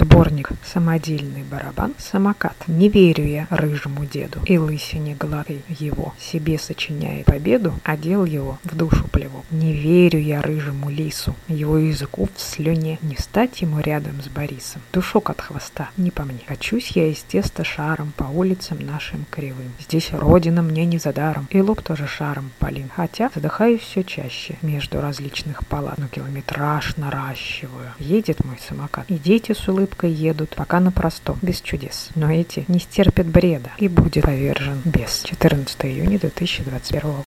Сборник «Самодельный барабан. Самокат». Не верю я рыжему деду и лысине гладкой его. Себе сочиняет победу, а дел его в душу плеву. Не верю я рыжему лису, его языку в слюне. Не стать ему рядом с Борисом. Душок от хвоста, не по мне. Качусь я из теста шаром по улицам нашим кривым. Здесь родина мне не за даром, и лоб тоже шаром полин. Хотя задыхаюсь все чаще между различных палат, но километраж наращиваю. Едет мой самокат, и дети с улыбкой едут, пока на простом, без чудес. Но эти не стерпят бреда, и будет повержен без. 14 июня 2021 года.